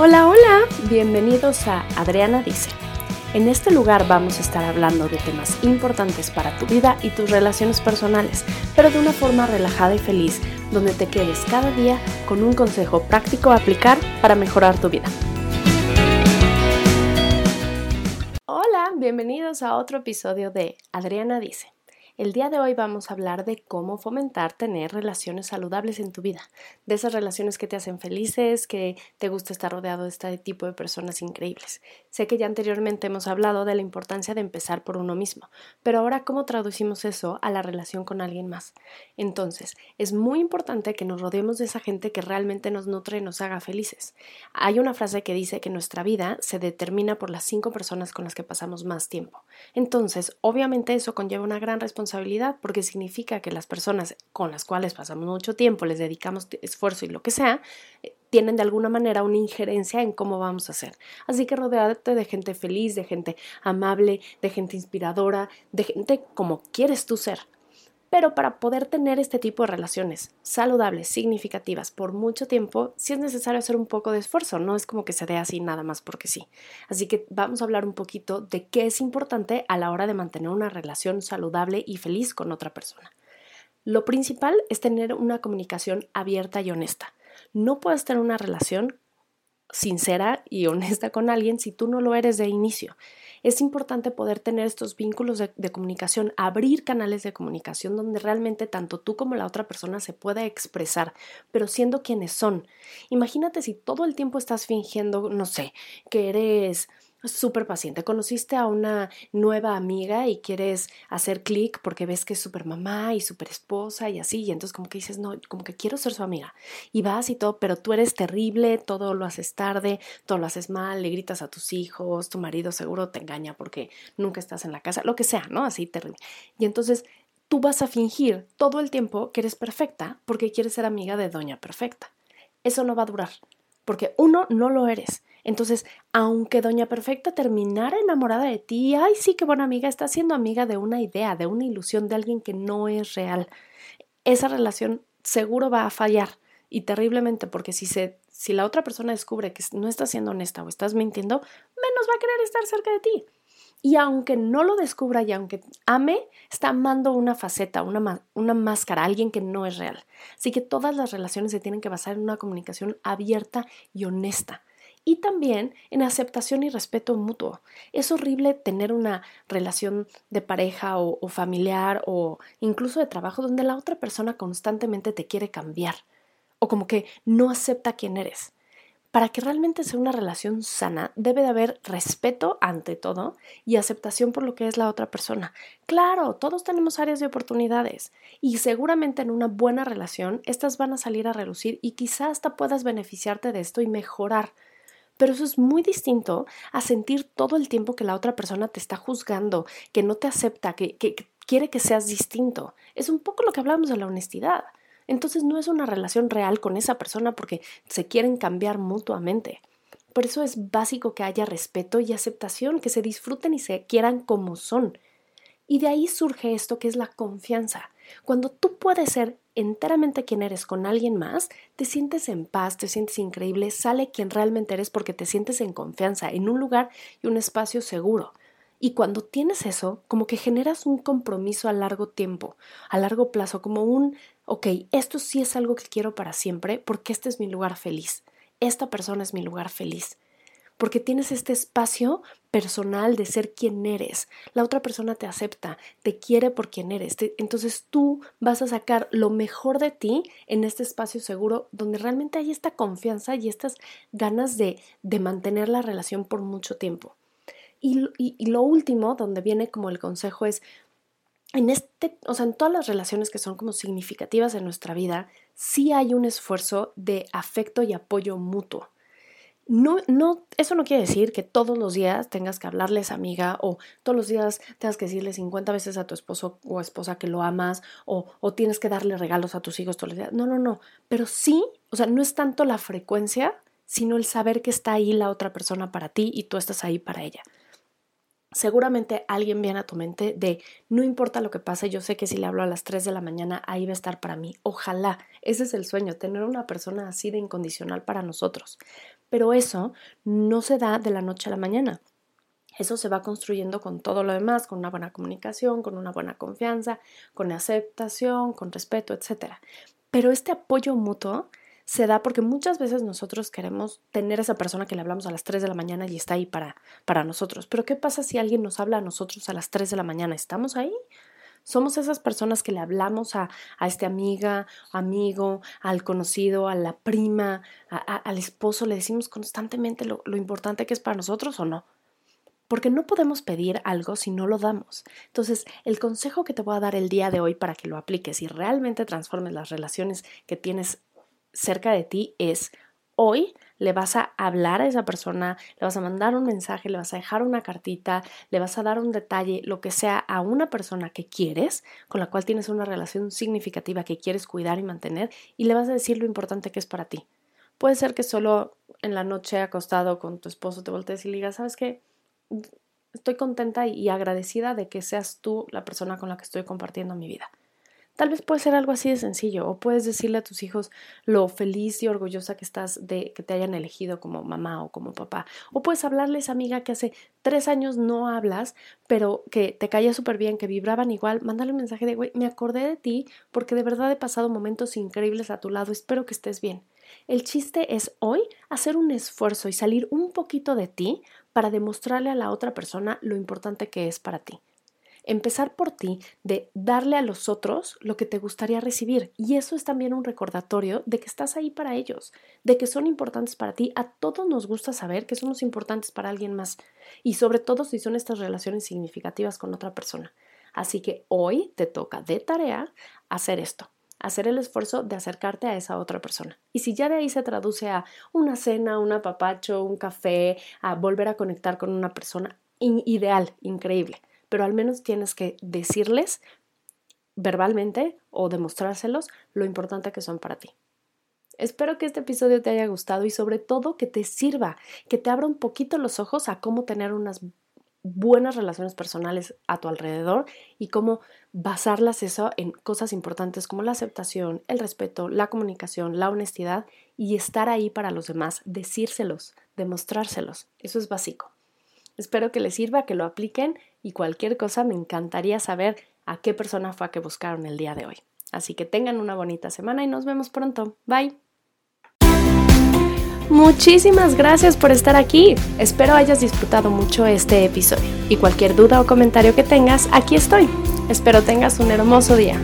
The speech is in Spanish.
Hola, hola, bienvenidos a Adriana Dice. En este lugar vamos a estar hablando de temas importantes para tu vida y tus relaciones personales, pero de una forma relajada y feliz, donde te quedes cada día con un consejo práctico a aplicar para mejorar tu vida. Hola, bienvenidos a otro episodio de Adriana Dice. El día de hoy vamos a hablar de cómo fomentar tener relaciones saludables en tu vida, de esas relaciones que te hacen felices, que te gusta estar rodeado de este tipo de personas increíbles. Sé que ya anteriormente hemos hablado de la importancia de empezar por uno mismo, pero ahora cómo traducimos eso a la relación con alguien más. Entonces, es muy importante que nos rodeemos de esa gente que realmente nos nutre y nos haga felices. Hay una frase que dice que nuestra vida se determina por las cinco personas con las que pasamos más tiempo. Entonces, obviamente eso conlleva una gran responsabilidad porque significa que las personas con las cuales pasamos mucho tiempo, les dedicamos esfuerzo y lo que sea, eh, tienen de alguna manera una injerencia en cómo vamos a hacer. Así que rodeate de gente feliz, de gente amable, de gente inspiradora, de gente como quieres tú ser. Pero para poder tener este tipo de relaciones saludables, significativas por mucho tiempo, sí es necesario hacer un poco de esfuerzo, no es como que se dé así nada más porque sí. Así que vamos a hablar un poquito de qué es importante a la hora de mantener una relación saludable y feliz con otra persona. Lo principal es tener una comunicación abierta y honesta. No puedes tener una relación sincera y honesta con alguien si tú no lo eres de inicio es importante poder tener estos vínculos de, comunicación, abrir canales de comunicación donde realmente tanto tú como la otra persona se pueda expresar, pero siendo quienes son. Imagínate si todo el tiempo estás fingiendo, no sé, que eres súper paciente. Conociste a una nueva amiga y quieres hacer clic porque ves que es súper mamá y súper esposa y así, y entonces como que dices, no, como que quiero ser su amiga. Y vas y todo, pero tú eres terrible, todo lo haces tarde, todo lo haces mal, le gritas a tus hijos, tu marido seguro te engaña porque nunca estás en la casa, lo que sea, ¿no? Así terrible. Y entonces tú vas a fingir todo el tiempo que eres perfecta porque quieres ser amiga de Doña Perfecta. Eso no va a durar, porque uno, no lo eres. Entonces, aunque Doña Perfecta terminara enamorada de ti, ay, sí, qué buena amiga, está siendo amiga de una idea, de una ilusión, de alguien que no es real. Esa relación seguro va a fallar y terriblemente, porque si, se, si la otra persona descubre que no estás siendo honesta o estás mintiendo, menos va a querer estar cerca de ti. Y aunque no lo descubra y aunque ame, está amando una faceta, una, una máscara, alguien que no es real. Así que todas las relaciones se tienen que basar en una comunicación abierta y honesta y también en aceptación y respeto mutuo. Es horrible tener una relación de pareja o, familiar o incluso de trabajo donde la otra persona constantemente te quiere cambiar o como que no acepta quién eres. Para que realmente sea una relación sana, debe de haber respeto ante todo y aceptación por lo que es la otra persona. Claro, todos tenemos áreas de oportunidades y seguramente en una buena relación estas van a salir a relucir y quizás hasta puedas beneficiarte de esto y mejorar pero eso es muy distinto a sentir todo el tiempo que la otra persona te está juzgando, que no te acepta, que, quiere que seas distinto. Es un poco lo que hablamos de la honestidad. Entonces no es una relación real con esa persona porque se quieren cambiar mutuamente. Por eso es básico que haya respeto y aceptación, que se disfruten y se quieran como son. Y de ahí surge esto que es la confianza. Cuando tú puedes ser enteramente quien eres con alguien más, te sientes en paz, te sientes increíble, sale quien realmente eres porque te sientes en confianza, en un lugar y un espacio seguro. Y cuando tienes eso, como que generas un compromiso a largo tiempo, a largo plazo, como un, ok, esto sí es algo que quiero para siempre porque este es mi lugar feliz, esta persona es mi lugar feliz porque tienes este espacio personal de ser quien eres. La otra persona te acepta, te quiere por quien eres. entonces tú vas a sacar lo mejor de ti en este espacio seguro donde realmente hay esta confianza y estas ganas de, mantener la relación por mucho tiempo. Y, y lo último, donde viene como el consejo es, en este, o sea, en todas las relaciones que son como significativas en nuestra vida, sí hay un esfuerzo de afecto y apoyo mutuo. No, no, eso no quiere decir que todos los días tengas que hablarles amiga o todos los días tengas que decirle 50 veces a tu esposo o esposa que lo amas o, o tienes que darle regalos a tus hijos todos los días. No, no, no. Pero sí, o sea, no es tanto la frecuencia, sino el saber que está ahí la otra persona para ti y tú estás ahí para ella. seguramente alguien viene a tu mente de no importa lo que pase, yo sé que si le hablo a las 3 de la mañana, ahí va a estar para mí. Ojalá, ese es el sueño, tener una persona así de incondicional para nosotros. Pero eso no se da de la noche a la mañana. Eso se va construyendo con todo lo demás, con una buena comunicación, con una buena confianza, con aceptación, con respeto, etc. Pero este apoyo mutuo se da porque muchas veces nosotros queremos tener a esa persona que le hablamos a las 3 de la mañana y está ahí para, para nosotros. Pero ¿qué pasa si alguien nos habla a nosotros a las 3 de la mañana? ¿Estamos ahí? Somos esas personas que le hablamos a, a esta amiga, amigo, al conocido, a la prima, al esposo, le decimos constantemente lo, lo importante que es para nosotros o no porque no podemos pedir algo si no lo damos. Entonces, el consejo que te voy a dar el día de hoy para que lo apliques y realmente transformes las relaciones que tienes cerca de ti es hoy le vas a hablar a esa persona, le vas a mandar un mensaje, le vas a dejar una cartita, le vas a dar un detalle, lo que sea, a una persona que quieres, con la cual tienes una relación significativa que quieres cuidar y mantener, y le vas a decir lo importante que es para ti. Puede ser que solo en la noche acostado con tu esposo te voltees y le digas, ¿sabes qué? Estoy contenta y agradecida de que seas tú la persona con la que estoy compartiendo mi vida. Tal vez puede ser algo así de sencillo o puedes decirle a tus hijos lo feliz y orgullosa que estás de que te hayan elegido como mamá o como papá. O puedes hablarles amiga que hace tres años no hablas, pero que te caía súper bien, que vibraban igual. Mándale un mensaje de, güey, me acordé de ti porque de verdad he pasado momentos increíbles a tu lado. Espero que estés bien. El chiste es hoy hacer un esfuerzo y salir un poquito de ti para demostrarle a la otra persona lo importante que es para ti empezar por ti de darle a los otros lo que te gustaría recibir. Y eso es también un recordatorio de que estás ahí para ellos, de que son importantes para ti. A todos nos gusta saber que somos importantes para alguien más y sobre todo si son estas relaciones significativas con otra persona. Así que hoy te toca de tarea hacer esto hacer el esfuerzo de acercarte a esa otra persona. Y si ya de ahí se traduce a una cena, un apapacho, un café, a volver a conectar con una persona, ideal, increíble pero al menos tienes que decirles verbalmente o demostrárselos lo importante que son para ti. Espero que este episodio te haya gustado y sobre todo que te sirva, que te abra un poquito los ojos a cómo tener unas buenas relaciones personales a tu alrededor y cómo basarlas eso en cosas importantes como la aceptación, el respeto, la comunicación, la honestidad y estar ahí para los demás, decírselos, demostrárselos. Eso es básico. Espero que les sirva, que lo apliquen y cualquier cosa me encantaría saber a qué persona fue a que buscaron el día de hoy. Así que tengan una bonita semana y nos vemos pronto. Bye. Muchísimas gracias por estar aquí. Espero hayas disfrutado mucho este episodio. Y cualquier duda o comentario que tengas, aquí estoy. Espero tengas un hermoso día.